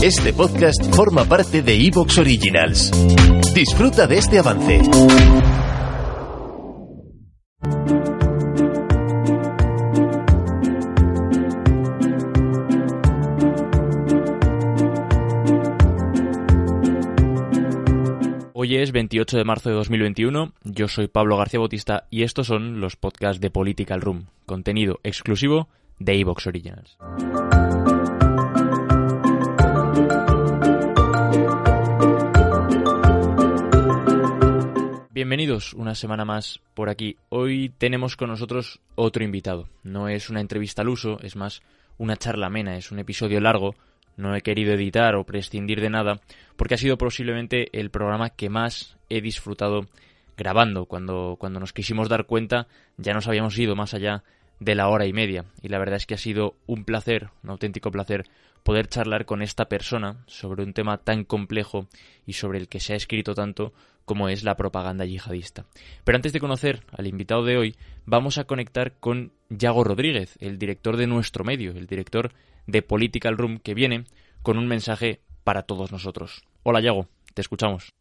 Este podcast forma parte de Evox Originals. Disfruta de este avance. Hoy es 28 de marzo de 2021, yo soy Pablo García Bautista y estos son los podcasts de Political Room, contenido exclusivo de Evox Originals. Bienvenidos una semana más por aquí. Hoy tenemos con nosotros otro invitado. No es una entrevista al uso, es más una charla amena, es un episodio largo. No he querido editar o prescindir de nada porque ha sido posiblemente el programa que más he disfrutado grabando. Cuando, cuando nos quisimos dar cuenta ya nos habíamos ido más allá de la hora y media. Y la verdad es que ha sido un placer, un auténtico placer, poder charlar con esta persona sobre un tema tan complejo y sobre el que se ha escrito tanto como es la propaganda yihadista. Pero antes de conocer al invitado de hoy, vamos a conectar con Yago Rodríguez, el director de nuestro medio, el director de Political Room, que viene con un mensaje para todos nosotros. Hola Yago, te escuchamos.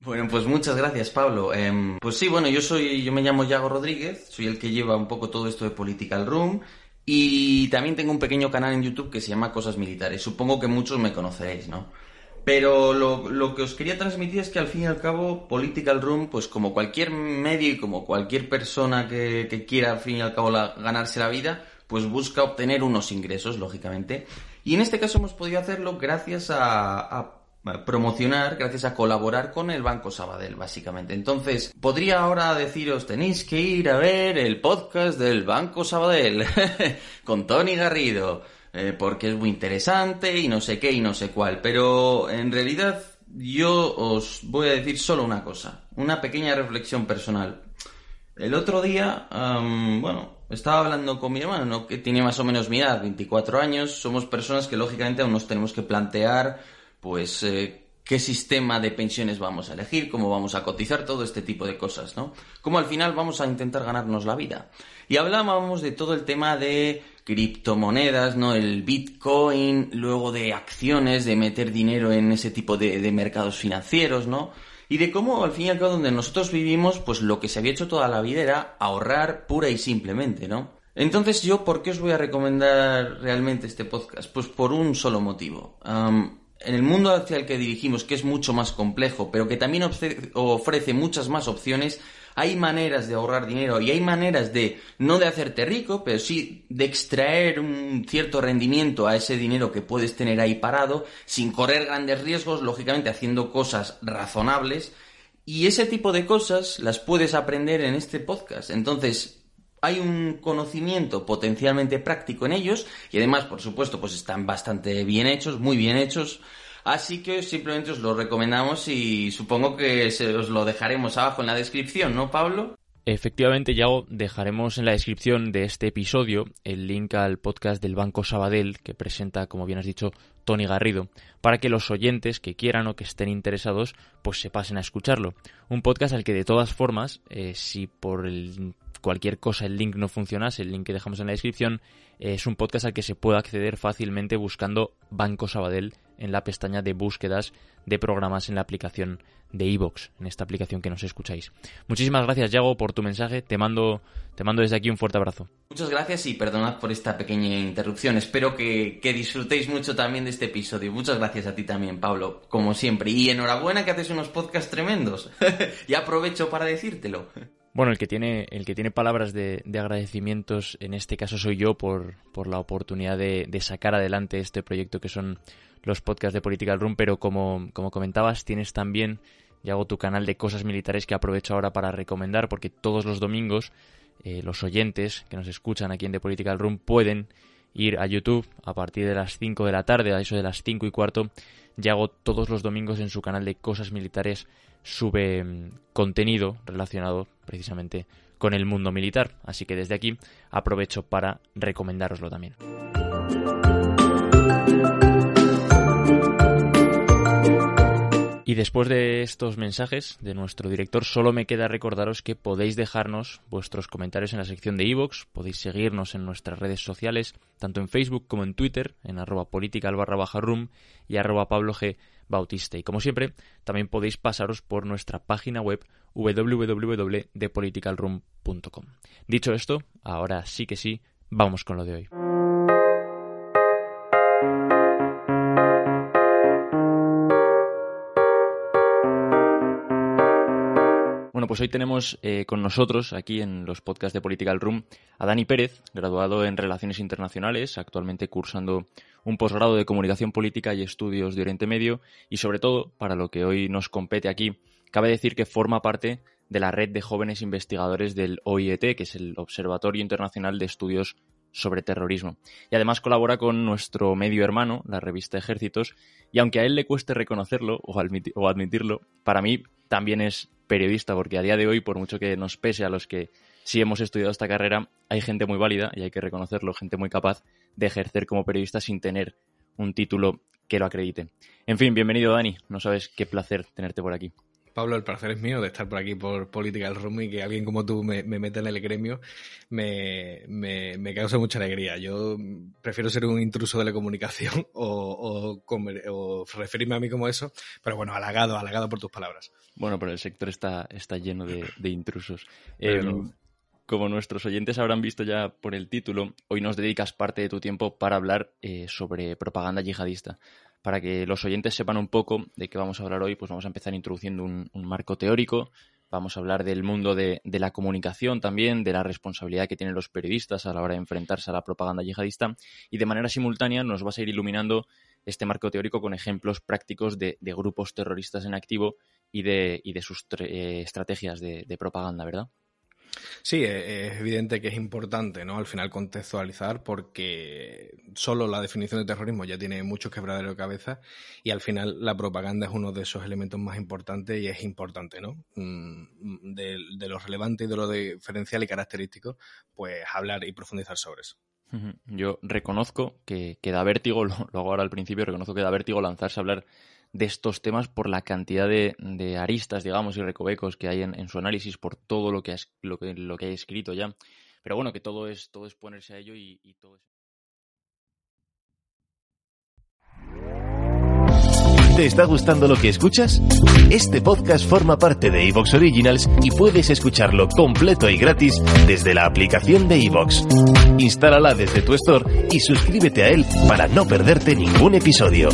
Bueno, pues muchas gracias, Pablo. Em, pues sí, bueno, yo soy, yo me llamo Yago Rodríguez, soy el que lleva un poco todo esto de Political Room y también tengo un pequeño canal en YouTube que se llama Cosas Militares. Supongo que muchos me conoceréis, ¿no? Pero lo, que os quería transmitir es que al fin y al cabo Political Room, pues como cualquier medio y como cualquier persona que, quiera al fin y al cabo ganarse la vida, pues busca obtener unos ingresos, lógicamente. Y en este caso hemos podido hacerlo gracias a promocionar gracias a colaborar con el Banco Sabadell, básicamente. Entonces, podría ahora deciros, tenéis que ir a ver el podcast del Banco Sabadell con Tony Garrido, eh, porque es muy interesante y no sé qué y no sé cuál. Pero en realidad yo os voy a decir solo una cosa, una pequeña reflexión personal. El otro día, bueno, estaba hablando con mi hermano, que tiene más o menos mi edad, 24 años. Somos personas que lógicamente aún nos tenemos que plantear pues eh, qué sistema de pensiones vamos a elegir, cómo vamos a cotizar, todo este tipo de cosas, ¿no? Cómo al final vamos a intentar ganarnos la vida. Y hablábamos de todo el tema de criptomonedas, ¿no? El Bitcoin, luego de acciones, de meter dinero en ese tipo de, mercados financieros, ¿no? Y de cómo al fin y al cabo donde nosotros vivimos, pues lo que se había hecho toda la vida era ahorrar pura y simplemente, ¿no? Entonces yo, ¿por qué os voy a recomendar realmente este podcast? Pues por un solo motivo en el mundo hacia el que dirigimos, que es mucho más complejo, pero que también ofrece muchas más opciones, hay maneras de ahorrar dinero y hay maneras de, no de hacerte rico, pero sí de extraer un cierto rendimiento a ese dinero que puedes tener ahí parado, sin correr grandes riesgos, lógicamente haciendo cosas razonables. Y ese tipo de cosas las puedes aprender en este podcast. Entonces, hay un conocimiento potencialmente práctico en ellos y además, por supuesto, pues están bastante bien hechos, muy bien hechos. Así que simplemente os lo recomendamos y supongo que se os lo dejaremos abajo en la descripción, ¿no, Pablo? Efectivamente, ya dejaremos en la descripción de este episodio el link al podcast del Banco Sabadell que presenta, como bien has dicho, Tony Garrido, para que los oyentes que quieran o que estén interesados, pues se pasen a escucharlo. Un podcast al que de todas formas, eh, si por el cualquier cosa el link no funcionase, el link que dejamos en la descripción, es un podcast al que se puede acceder fácilmente buscando Banco Sabadell en la pestaña de búsquedas de programas en la aplicación de iVoox, en esta aplicación que nos escucháis. Muchísimas gracias, Yago, por tu mensaje. Te mando, te mando desde aquí un fuerte abrazo. Muchas gracias y perdonad por esta pequeña interrupción. Espero que, que disfrutéis mucho también de este episodio. Muchas gracias a ti también, Pablo, como siempre. Y enhorabuena que haces unos podcasts tremendos. y aprovecho para decírtelo. Bueno, el que tiene, el que tiene palabras de, agradecimientos en este caso soy yo por, por la oportunidad de, sacar adelante este proyecto que son los podcasts de Political Room, pero como, como comentabas, tienes también, y hago tu canal de cosas militares que aprovecho ahora para recomendar, porque todos los domingos eh, los oyentes que nos escuchan aquí en The Political Room pueden ir a YouTube a partir de las 5 de la tarde, a eso de las 5 y cuarto. Ya hago todos los domingos en su canal de Cosas Militares, sube mm, contenido relacionado precisamente con el mundo militar. Así que desde aquí aprovecho para recomendároslo también. Y después de estos mensajes de nuestro director, solo me queda recordaros que podéis dejarnos vuestros comentarios en la sección de iVoox, podéis seguirnos en nuestras redes sociales, tanto en Facebook como en Twitter, en arroba political barra baja room y arroba. Bautista. Y como siempre, también podéis pasaros por nuestra página web www.depoliticalroom.com. Dicho esto, ahora sí que sí, vamos con lo de hoy. Pues hoy tenemos eh, con nosotros aquí en los podcasts de Political Room a Dani Pérez, graduado en Relaciones Internacionales, actualmente cursando un posgrado de Comunicación Política y Estudios de Oriente Medio y sobre todo, para lo que hoy nos compete aquí, cabe decir que forma parte de la red de jóvenes investigadores del OIET, que es el Observatorio Internacional de Estudios sobre Terrorismo. Y además colabora con nuestro medio hermano, la revista Ejércitos, y aunque a él le cueste reconocerlo o, o admitirlo, para mí también es periodista, porque a día de hoy, por mucho que nos pese a los que sí hemos estudiado esta carrera, hay gente muy válida, y hay que reconocerlo, gente muy capaz de ejercer como periodista sin tener un título que lo acredite. En fin, bienvenido Dani, no sabes qué placer tenerte por aquí. Pablo, el placer es mío de estar por aquí por Political Room y que alguien como tú me, me meta en el gremio me, me, causa mucha alegría. Yo prefiero ser un intruso de la comunicación o, o, referirme a mí como eso, pero bueno, halagado, halagado por tus palabras. Bueno, pero el sector está, está lleno de, intrusos. Em, como nuestros oyentes habrán visto ya por el título, hoy nos dedicas parte de tu tiempo para hablar eh, sobre propaganda yihadista. Para que los oyentes sepan un poco de qué vamos a hablar hoy, pues vamos a empezar introduciendo un, marco teórico, vamos a hablar del mundo de, la comunicación también, de la responsabilidad que tienen los periodistas a la hora de enfrentarse a la propaganda yihadista. Y de manera simultánea nos vas a ir iluminando este marco teórico con ejemplos prácticos de, grupos terroristas en activo y de, sus eh, estrategias de propaganda, ¿verdad? Sí, e, es evidente que es importante, ¿no? Al final contextualizar porque solo la definición de terrorismo ya tiene muchos quebraderos de cabeza y al final la propaganda es uno de esos elementos más importantes y es importante, ¿no? Mm, de, lo relevante y de lo diferencial y característico, pues hablar y profundizar sobre eso. Yo reconozco que, da vértigo, lo, lo hago ahora al principio, reconozco que da vértigo lanzarse a hablar de estos temas por la cantidad de, aristas, digamos, y recovecos que hay en, su análisis, por todo lo que, ha, lo, que, lo que escrito ya. Pero bueno, que todo es, todo es ponerse a ello y, todo es... ¿Te está gustando lo que escuchas? Este podcast forma parte de Evox Originals y puedes escucharlo completo y gratis desde la aplicación de Evox. Instálala desde tu store y suscríbete a él para no perderte ningún episodio.